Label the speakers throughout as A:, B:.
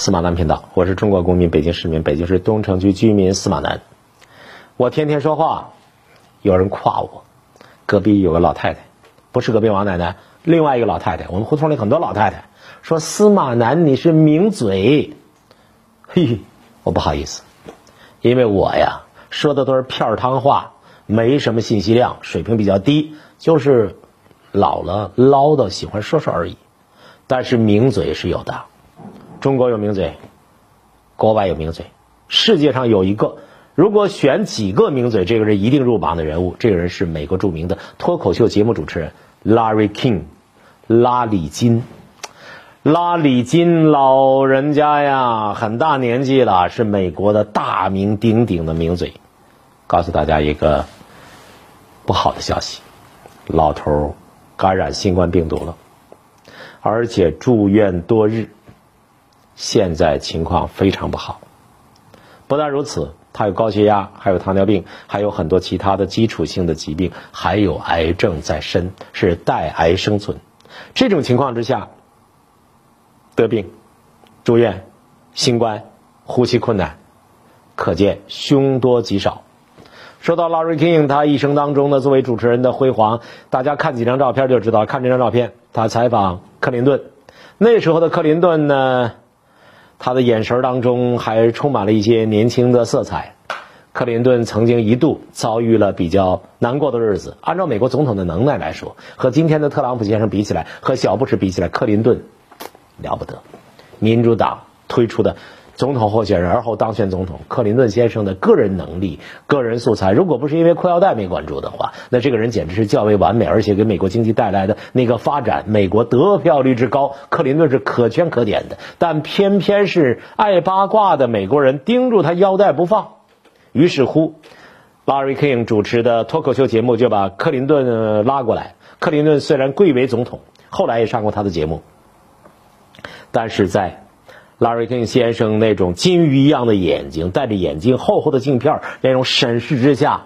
A: 司马南频道，我是中国公民，北京市民，北京市东城区居民司马南。我天天说话，有人夸我。隔壁有个老太太，不是隔壁王奶奶，另外一个老太太。我们胡同里很多老太太说司马南你是名嘴。嘿嘿，我不好意思，因为我呀说的都是片儿汤话，没什么信息量，水平比较低，就是老了唠叨，喜欢说说而已。但是名嘴是有的。中国有名嘴，国外有名嘴，世界上有一个。如果选几个名嘴，这个人一定入榜的人物。这个人是美国著名的脱口秀节目主持人 Larry King，拉里金。拉里金老人家呀，很大年纪了，是美国的大名鼎鼎的名嘴。告诉大家一个不好的消息，老头感染新冠病毒了，而且住院多日。现在情况非常不好，不但如此，他有高血压，还有糖尿病，还有很多其他的基础性的疾病，还有癌症在身，是带癌生存。这种情况之下，得病、住院、新冠、呼吸困难，可见凶多吉少。说到 Larry King，他一生当中呢，作为主持人的辉煌，大家看几张照片就知道。看这张照片，他采访克林顿，那时候的克林顿呢？他的眼神当中还充满了一些年轻的色彩。克林顿曾经一度遭遇了比较难过的日子。按照美国总统的能耐来说，和今天的特朗普先生比起来，和小布什比起来，克林顿了不得。民主党推出的。总统候选人而后当选总统，克林顿先生的个人能力、个人素材，如果不是因为裤腰带没管住的话，那这个人简直是较为完美，而且给美国经济带来的那个发展，美国得票率之高，克林顿是可圈可点的。但偏偏是爱八卦的美国人盯住他腰带不放，于是乎，Larry King 主持的脱口秀节目就把克林顿拉过来。克林顿虽然贵为总统，后来也上过他的节目，但是在。拉瑞肯先生那种金鱼一样的眼睛，戴着眼镜、厚厚的镜片，那种审视之下，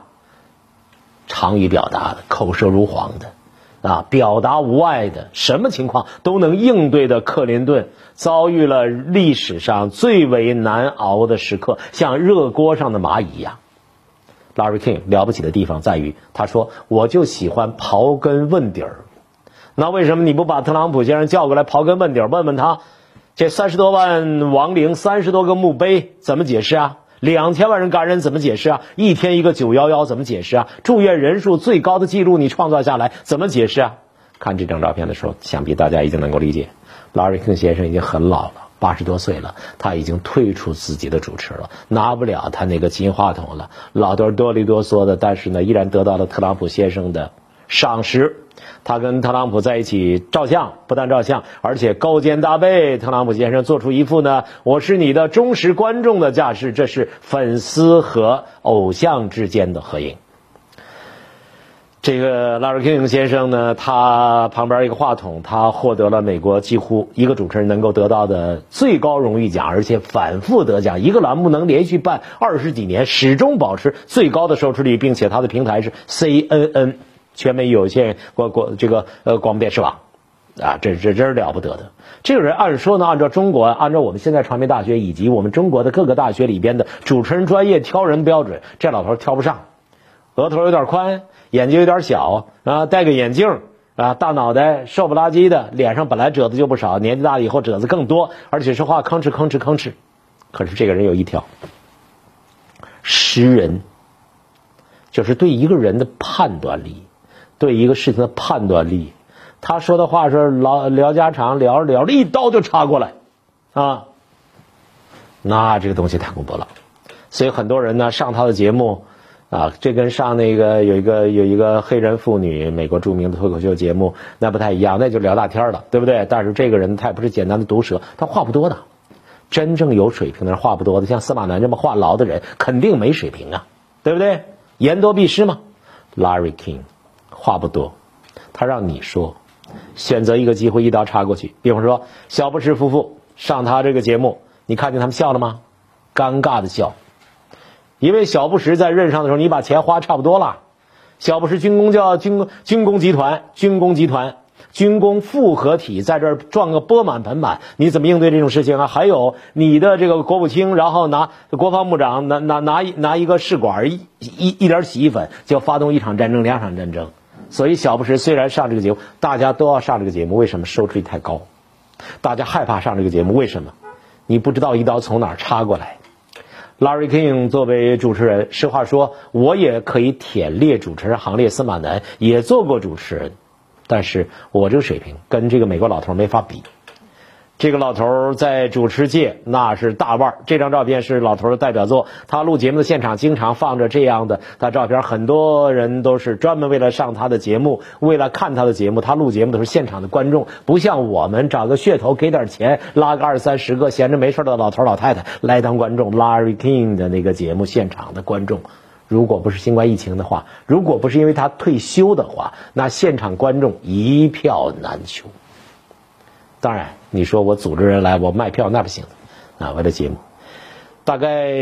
A: 长于表达的、口舌如簧的，啊，表达无碍的，什么情况都能应对的克林顿，遭遇了历史上最为难熬的时刻，像热锅上的蚂蚁一样。拉瑞 king 了不起的地方在于，他说：“我就喜欢刨根问底儿。”那为什么你不把特朗普先生叫过来刨根问底儿，问问他？这三十多万亡灵，三十多个墓碑，怎么解释啊？两千万人感染怎么解释啊？一天一个九幺幺怎么解释啊？住院人数最高的记录你创造下来怎么解释啊？看这张照片的时候，想必大家已经能够理解，拉瑞克先生已经很老了，八十多岁了，他已经退出自己的主持了，拿不了他那个金话筒了，老头哆里哆嗦的，但是呢，依然得到了特朗普先生的赏识。他跟特朗普在一起照相，不但照相，而且勾肩搭背。特朗普先生做出一副呢，我是你的忠实观众的架势，这是粉丝和偶像之间的合影。这个拉尔金英先生呢，他旁边一个话筒，他获得了美国几乎一个主持人能够得到的最高荣誉奖，而且反复得奖。一个栏目能连续办二十几年，始终保持最高的收视率，并且他的平台是 CNN。全美有线广广这个呃广播电视网，啊，这这真是了不得的。这个人按说呢，按照中国，按照我们现在传媒大学以及我们中国的各个大学里边的主持人专业挑人标准，这老头挑不上。额头有点宽，眼睛有点小啊，戴个眼镜啊，大脑袋，瘦不拉几的，脸上本来褶子就不少，年纪大了以后褶子更多，而且说话吭哧吭哧吭哧。可是这个人有一条，识人，就是对一个人的判断力。对一个事情的判断力，他说的话是聊聊家常，聊着聊着一刀就插过来，啊，那这个东西太恐怖了。所以很多人呢上他的节目，啊，这跟上那个有一个有一个黑人妇女美国著名的脱口秀节目那不太一样，那就聊大天了，对不对？但是这个人他也不是简单的毒舌，他话不多的，真正有水平的人话不多的，像司马南这么话痨的人肯定没水平啊，对不对？言多必失嘛，Larry King。话不多，他让你说，选择一个机会一刀插过去。比方说，小布什夫妇上他这个节目，你看见他们笑了吗？尴尬的笑，因为小布什在任上的时候，你把钱花差不多了。小布什军工叫军军工集团，军工集团军工复合体在这儿撞个钵满盆满，你怎么应对这种事情啊？还有你的这个国务卿，然后拿国防部长拿拿拿一拿一个试管一一一点洗衣粉就发动一场战争两场战争，所以小布什虽然上这个节目，大家都要上这个节目，为什么收视率太高？大家害怕上这个节目，为什么？你不知道一刀从哪儿插过来。Larry King 作为主持人，实话说，我也可以舔列主持人行列。司马南也做过主持人，但是我这个水平跟这个美国老头没法比。这个老头在主持界那是大腕儿。这张照片是老头的代表作。他录节目的现场经常放着这样的他照片，很多人都是专门为了上他的节目，为了看他的节目。他录节目的时候现场的观众，不像我们找个噱头给点钱，拉个二三十个闲着没事的老头老太太来当观众。Larry King 的那个节目现场的观众，如果不是新冠疫情的话，如果不是因为他退休的话，那现场观众一票难求。当然，你说我组织人来，我卖票那不行，啊，为了节目。大概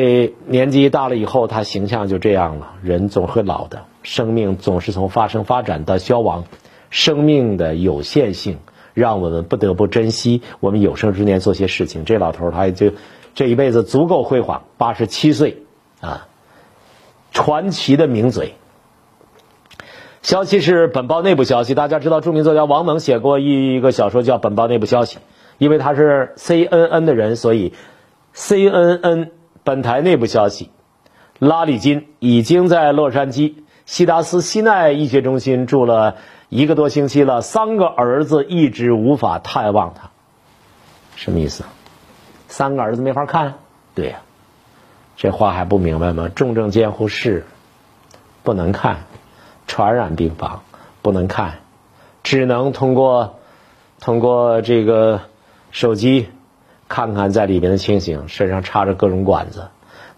A: 年纪大了以后，他形象就这样了。人总会老的，生命总是从发生、发展到消亡，生命的有限性让我们不得不珍惜我们有生之年做些事情。这老头他也就这一辈子足够辉煌，八十七岁啊，传奇的名嘴。消息是本报内部消息，大家知道，著名作家王蒙写过一一个小说叫《本报内部消息》，因为他是 CNN 的人，所以 CNN 本台内部消息，拉里金已经在洛杉矶西达斯西奈医学中心住了一个多星期了，三个儿子一直无法探望他，什么意思？三个儿子没法看？对呀，这话还不明白吗？重症监护室不能看。传染病房不能看，只能通过通过这个手机看看在里面的情形。身上插着各种管子，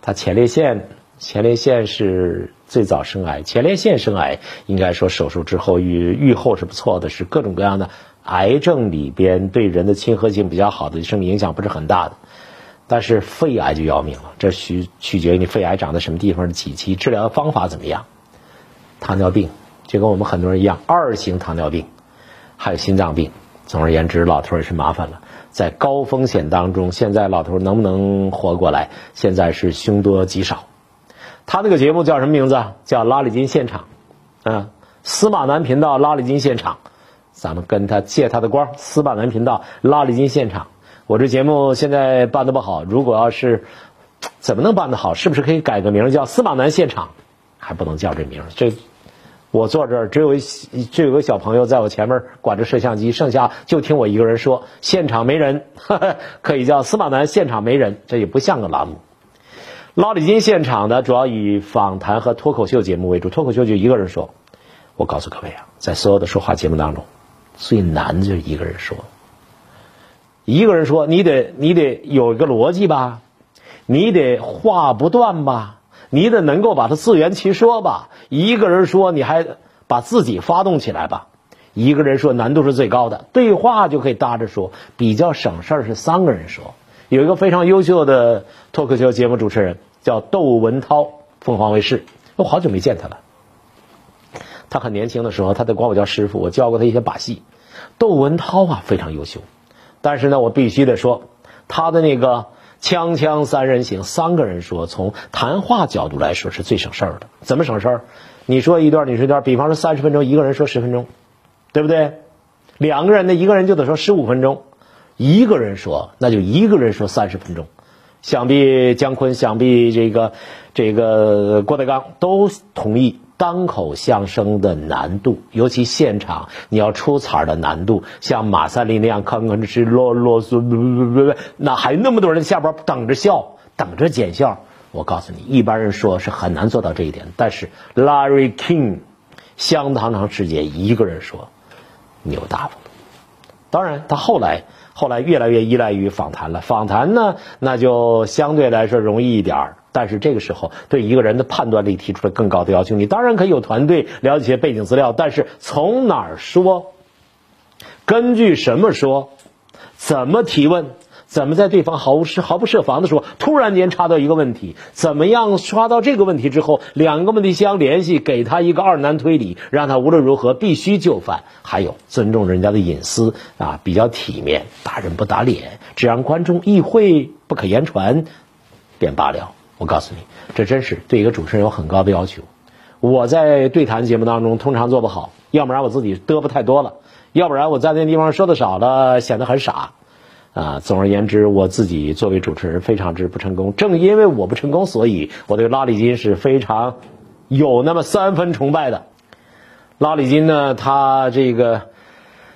A: 他前列腺前列腺是最早生癌，前列腺生癌应该说手术之后愈愈后是不错的，是各种各样的癌症里边对人的亲和性比较好的，生命影响不是很大的。但是肺癌就要命了，这取取决于你肺癌长在什么地方，几期，治疗方法怎么样。糖尿病就跟我们很多人一样，二型糖尿病，还有心脏病。总而言之，老头也是麻烦了，在高风险当中，现在老头能不能活过来，现在是凶多吉少。他那个节目叫什么名字？叫拉里金现场，啊，司马南频道拉里金现场。咱们跟他借他的光，司马南频道拉里金现场。我这节目现在办的不好，如果要是怎么能办得好？是不是可以改个名叫司马南现场？还不能叫这名儿这。我坐这儿，只有只有个小朋友在我前面管着摄像机，剩下就听我一个人说。现场没人，可以叫司马南现场没人，这也不像个栏目。老李金现场呢，主要以访谈和脱口秀节目为主。脱口秀就一个人说。我告诉各位啊，在所有的说话节目当中，最难就是一个人说。一个人说，你得你得有一个逻辑吧，你得话不断吧。你得能够把它自圆其说吧。一个人说，你还把自己发动起来吧。一个人说难度是最高的，对话就可以搭着说，比较省事儿是三个人说。有一个非常优秀的脱口秀节目主持人叫窦文涛，凤凰卫视。我好久没见他了。他很年轻的时候，他得管我叫师傅，我教过他一些把戏。窦文涛啊，非常优秀。但是呢，我必须得说，他的那个。锵锵三人行，三个人说，从谈话角度来说是最省事儿的。怎么省事儿？你说一段，你说一段。比方说三十分钟，一个人说十分钟，对不对？两个人呢，一个人就得说十五分钟，一个人说那就一个人说三十分钟。想必姜昆，想必这个这个郭德纲都同意。单口相声的难度，尤其现场你要出彩儿的难度，像马三立那样吭吭哧啰啰嗦，那还那么多人下边等着笑，等着捡笑。我告诉你，一般人说是很难做到这一点。但是 Larry King 相当长时间一个人说，牛大了。当然，他后来后来越来越依赖于访谈了。访谈呢，那就相对来说容易一点儿。但是这个时候，对一个人的判断力提出了更高的要求。你当然可以有团队了解背景资料，但是从哪儿说，根据什么说，怎么提问，怎么在对方毫无是毫不设防的时候，突然间插到一个问题？怎么样刷到这个问题之后，两个问题相联系，给他一个二难推理，让他无论如何必须就范？还有尊重人家的隐私啊，比较体面，打人不打脸，只让观众意会不可言传，便罢了。我告诉你，这真是对一个主持人有很高的要求。我在对谈节目当中通常做不好，要不然我自己嘚啵太多了，要不然我在那地方说的少了，显得很傻。啊，总而言之，我自己作为主持人非常之不成功。正因为我不成功，所以我对拉里金是非常有那么三分崇拜的。拉里金呢，他这个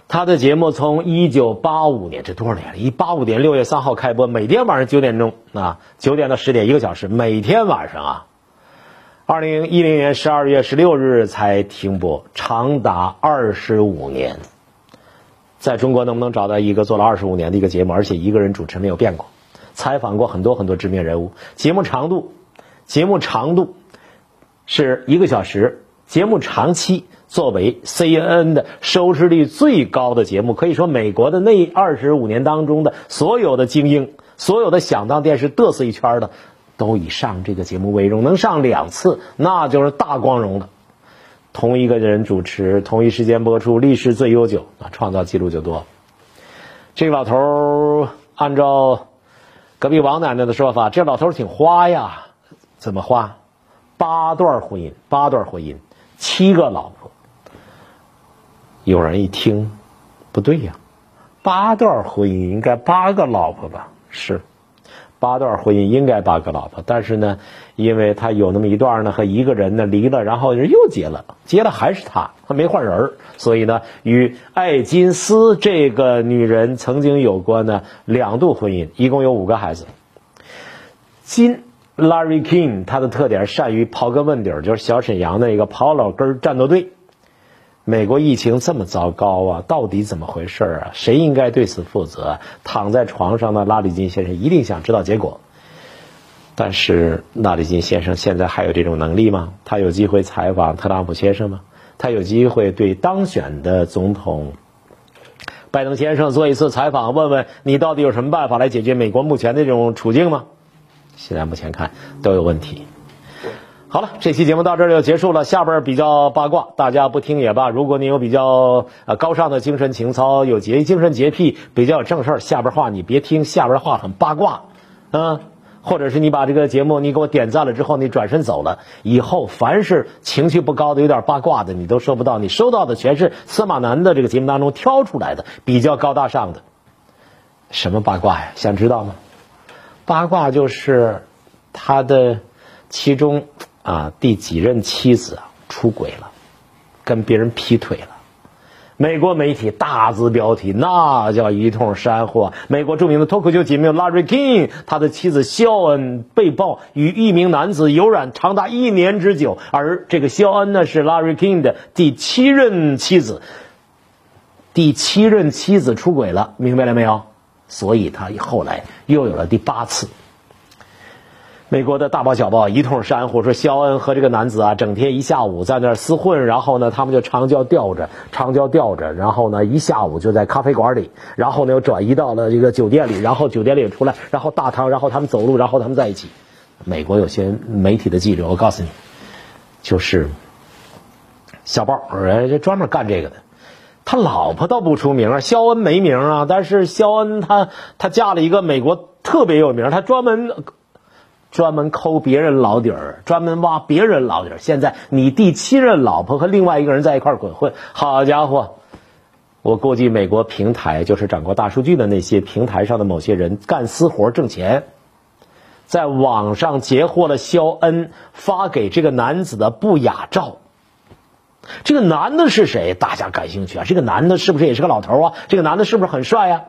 A: 他的节目从一九八五年，这多少年了？一八五年六月三号开播，每天晚上九点钟啊，九点到十点一个小时，每天晚上啊。二零一零年十二月十六日才停播，长达二十五年。在中国能不能找到一个做了二十五年的一个节目，而且一个人主持没有变过？采访过很多很多知名人物，节目长度，节目长度是一个小时，节目长期作为 CNN 的收视率最高的节目，可以说美国的那二十五年当中的所有的精英，所有的想当电视嘚瑟一圈的。都以上这个节目为荣，能上两次那就是大光荣了。同一个人主持，同一时间播出，历史最悠久啊，创造记录就多。这老头按照隔壁王奶奶的说法，这老头挺花呀。怎么花？八段婚姻，八段婚姻，七个老婆。有人一听，不对呀，八段婚姻应该八个老婆吧？是。八段婚姻应该八个老婆，但是呢，因为他有那么一段呢和一个人呢离了，然后又结了，结了还是他，他没换人所以呢，与艾金斯这个女人曾经有过呢两度婚姻，一共有五个孩子。金 Larry King 他的特点善于刨根问底，就是小沈阳的一个刨老根战斗队。美国疫情这么糟糕啊，到底怎么回事啊？谁应该对此负责？躺在床上的拉里金先生一定想知道结果。但是拉里金先生现在还有这种能力吗？他有机会采访特朗普先生吗？他有机会对当选的总统拜登先生做一次采访，问问你到底有什么办法来解决美国目前的这种处境吗？现在目前看都有问题。好了，这期节目到这儿就结束了。下边比较八卦，大家不听也罢。如果你有比较呃高尚的精神情操，有洁精神洁癖，比较有正事儿，下边话你别听，下边话很八卦，嗯，或者是你把这个节目你给我点赞了之后，你转身走了，以后凡是情绪不高的、有点八卦的，你都收不到。你收到的全是司马南的这个节目当中挑出来的比较高大上的。什么八卦呀？想知道吗？八卦就是他的其中。啊，第几任妻子出轨了，跟别人劈腿了。美国媒体大字标题，那叫一通煽惑。美国著名的脱口秀节目 Larry King，他的妻子肖恩被曝与一名男子有染长达一年之久，而这个肖恩呢是 Larry King 的第七任妻子。第七任妻子出轨了，明白了没有？所以他后来又有了第八次。美国的大报小报一通煽惑说，肖恩和这个男子啊，整天一下午在那儿厮混，然后呢，他们就长焦吊着，长焦吊着，然后呢，一下午就在咖啡馆里，然后呢，又转移到了这个酒店里，然后酒店里出来，然后大堂，然后他们走路，然后他们在一起。美国有些媒体的记者，我告诉你，就是小报，人专门干这个的。他老婆倒不出名，肖恩没名啊，但是肖恩他他嫁了一个美国特别有名，他专门。专门抠别人老底儿，专门挖别人老底儿。现在你第七任老婆和另外一个人在一块儿滚混，好家伙！我估计美国平台就是掌握大数据的那些平台上的某些人干私活挣钱，在网上截获了肖恩发给这个男子的不雅照。这个男的是谁？大家感兴趣啊？这个男的是不是也是个老头啊？这个男的是不是很帅呀？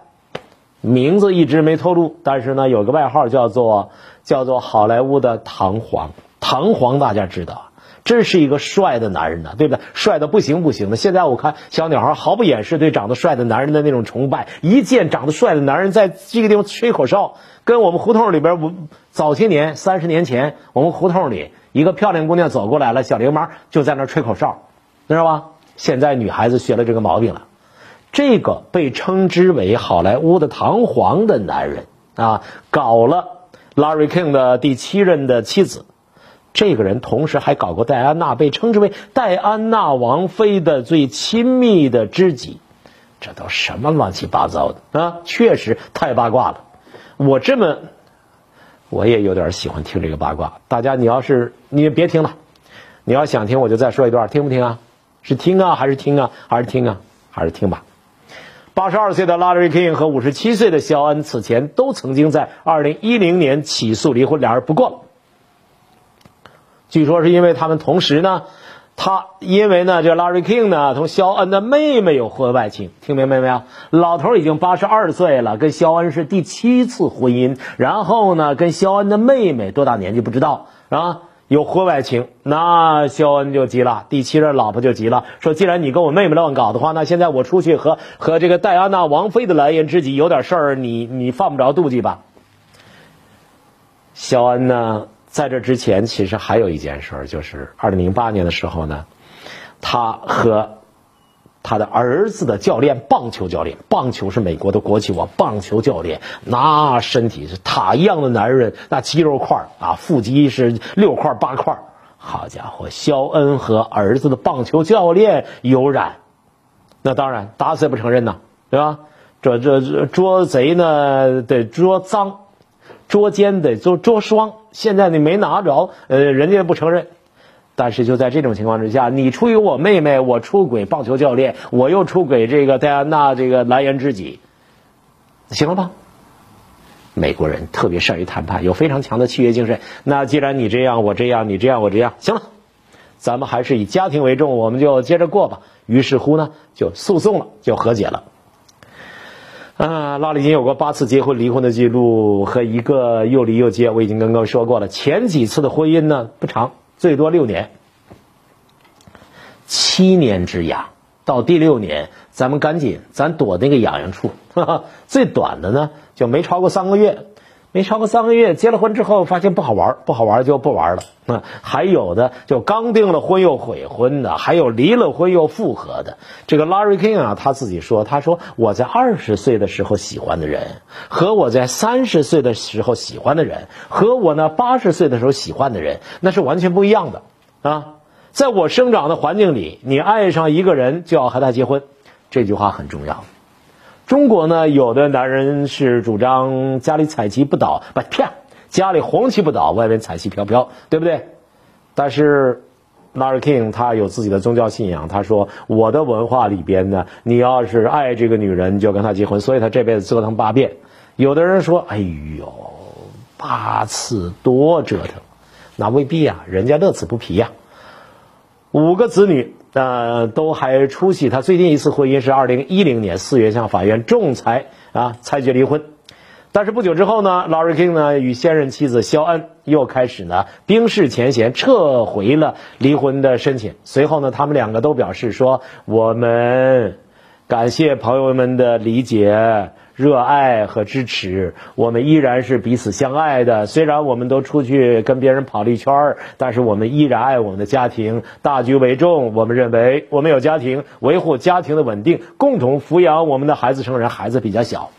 A: 名字一直没透露，但是呢，有个外号叫做叫做好莱坞的唐皇。唐皇大家知道，真是一个帅的男人呢，对不对？帅的不行不行的。现在我看小女孩毫不掩饰对长得帅的男人的那种崇拜，一见长得帅的男人在这个地方吹口哨，跟我们胡同里边，我早些年三十年前，我们胡同里一个漂亮姑娘走过来了，小流氓就在那吹口哨，知道吧？现在女孩子学了这个毛病了。这个被称之为好莱坞的“堂皇”的男人，啊，搞了 Larry King 的第七任的妻子。这个人同时还搞过戴安娜，被称之为戴安娜王妃的最亲密的知己。这都什么乱七八糟的啊！确实太八卦了。我这么，我也有点喜欢听这个八卦。大家，你要是你别听了，你要想听，我就再说一段，听不听啊？是听啊，还是听啊，还是听啊，还是听吧？八十二岁的拉瑞 King 和五十七岁的肖恩此前都曾经在二零一零年起诉离婚，俩人不过。据说是因为他们同时呢，他因为呢，这 Larry King 呢，同肖恩的妹妹有婚外情，听明白没有？老头已经八十二岁了，跟肖恩是第七次婚姻，然后呢，跟肖恩的妹妹多大年纪不知道啊？有婚外情，那肖恩就急了，第七任老婆就急了，说：既然你跟我妹妹乱搞的话，那现在我出去和和这个戴安娜王妃的蓝颜知己有点事儿，你你犯不着妒忌吧？肖恩呢？在这之前，其实还有一件事儿，就是二零零八年的时候呢，他和他的儿子的教练，棒球教练，棒球是美国的国旗我，棒球教练那身体是塔一样的男人，那肌肉块啊，腹肌是六块八块，好家伙，肖恩和儿子的棒球教练有染，那当然打死也不承认呐，对吧？这这这捉贼呢得捉赃。捉奸得捉捉双，现在你没拿着，呃，人家不承认。但是就在这种情况之下，你出轨我妹妹，我出轨棒球教练，我又出轨这个戴安娜这个蓝颜知己，行了吧？美国人特别善于谈判，有非常强的契约精神。那既然你这样，我这样，你这样，我这样，行了，咱们还是以家庭为重，我们就接着过吧。于是乎呢，就诉讼了，就和解了。啊，拉里金有过八次结婚离婚的记录，和一个又离又结。我已经跟各位说过了，前几次的婚姻呢不长，最多六年，七年之痒，到第六年，咱们赶紧，咱躲那个痒痒处。最短的呢，就没超过三个月。没超过三个月，结了婚之后发现不好玩，不好玩就不玩了。那还有的就刚订了婚又悔婚的，还有离了婚又复合的。这个 Larry King 啊，他自己说，他说我在二十岁的时候喜欢的人，和我在三十岁的时候喜欢的人，和我呢八十岁的时候喜欢的人，那是完全不一样的啊。在我生长的环境里，你爱上一个人就要和他结婚，这句话很重要。中国呢，有的男人是主张家里彩旗不倒，不骗，家里红旗不倒，外面彩旗飘飘，对不对？但是 n a r King 他有自己的宗教信仰，他说我的文化里边呢，你要是爱这个女人，就跟她结婚，所以他这辈子折腾八遍。有的人说，哎呦，八次多折腾，那未必呀，人家乐此不疲呀。五个子女。呃，都还出席。他最近一次婚姻是二零一零年四月向法院仲裁啊，裁决离婚。但是不久之后呢，Larry King 呢与现任妻子肖恩又开始呢冰释前嫌，撤回了离婚的申请。随后呢，他们两个都表示说：“我们感谢朋友们的理解。”热爱和支持，我们依然是彼此相爱的。虽然我们都出去跟别人跑了一圈儿，但是我们依然爱我们的家庭，大局为重。我们认为，我们有家庭，维护家庭的稳定，共同抚养我们的孩子成人。孩子比较小。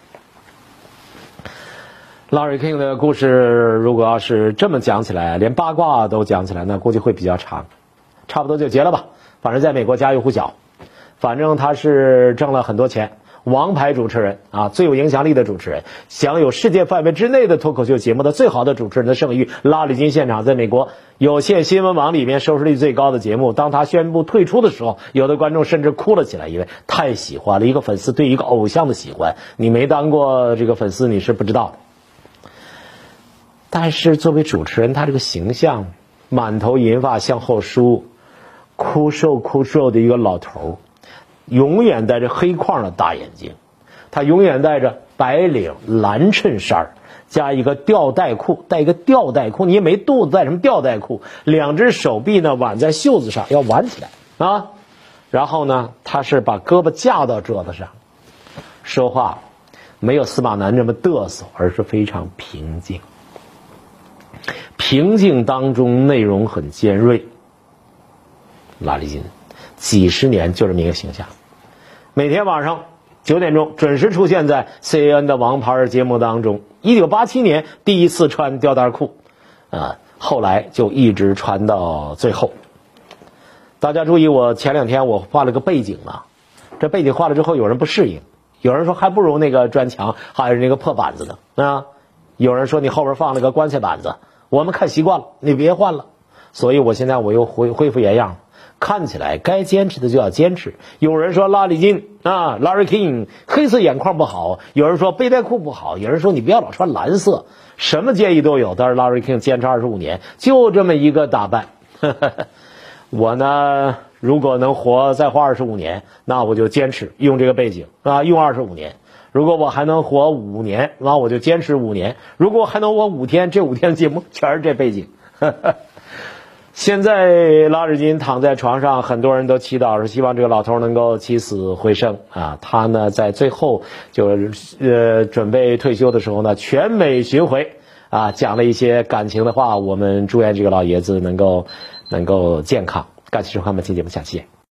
A: Larry King 的故事，如果要是这么讲起来，连八卦都讲起来，那估计会比较长。差不多就结了吧。反正在美国家喻户晓，反正他是挣了很多钱。王牌主持人啊，最有影响力的主持人，享有世界范围之内的脱口秀节目的最好的主持人的盛誉。拉里金现场在美国有线新闻网里面收视率最高的节目。当他宣布退出的时候，有的观众甚至哭了起来，因为太喜欢了一个粉丝对一个偶像的喜欢。你没当过这个粉丝，你是不知道。但是作为主持人，他这个形象，满头银发向后梳，枯瘦枯瘦的一个老头儿。永远戴着黑框的大眼睛，他永远戴着白领蓝衬衫加一个吊带裤，带一个吊带裤，你也没肚子，带什么吊带裤？两只手臂呢挽在袖子上，要挽起来啊。然后呢，他是把胳膊架到桌子上，说话没有司马南这么嘚瑟，而是非常平静，平静当中内容很尖锐。拉力金几十年就这么一个形象。每天晚上九点钟准时出现在 CNN 的王牌节目当中。一九八七年第一次穿吊带裤，啊，后来就一直穿到最后。大家注意，我前两天我画了个背景啊，这背景画了之后，有人不适应，有人说还不如那个砖墙还是那个破板子呢啊，有人说你后边放了个棺材板子，我们看习惯了，你别换了。所以我现在我又恢恢复原样了。看起来该坚持的就要坚持。有人说拉里金啊，Larry King 黑色眼眶不好；有人说背带裤不好；有人说你不要老穿蓝色。什么建议都有。但是 Larry King 坚持二十五年，就这么一个打扮。我呢，如果能活再活二十五年，那我就坚持用这个背景啊，用二十五年。如果我还能活五年，那我就坚持五年。如果还能活五天，这五天节目全是这背景。现在拉日金躺在床上，很多人都祈祷，是希望这个老头能够起死回生啊！他呢，在最后就呃准备退休的时候呢，全美巡回啊，讲了一些感情的话。我们祝愿这个老爷子能够能够健康。感谢收看本期节目，下期见。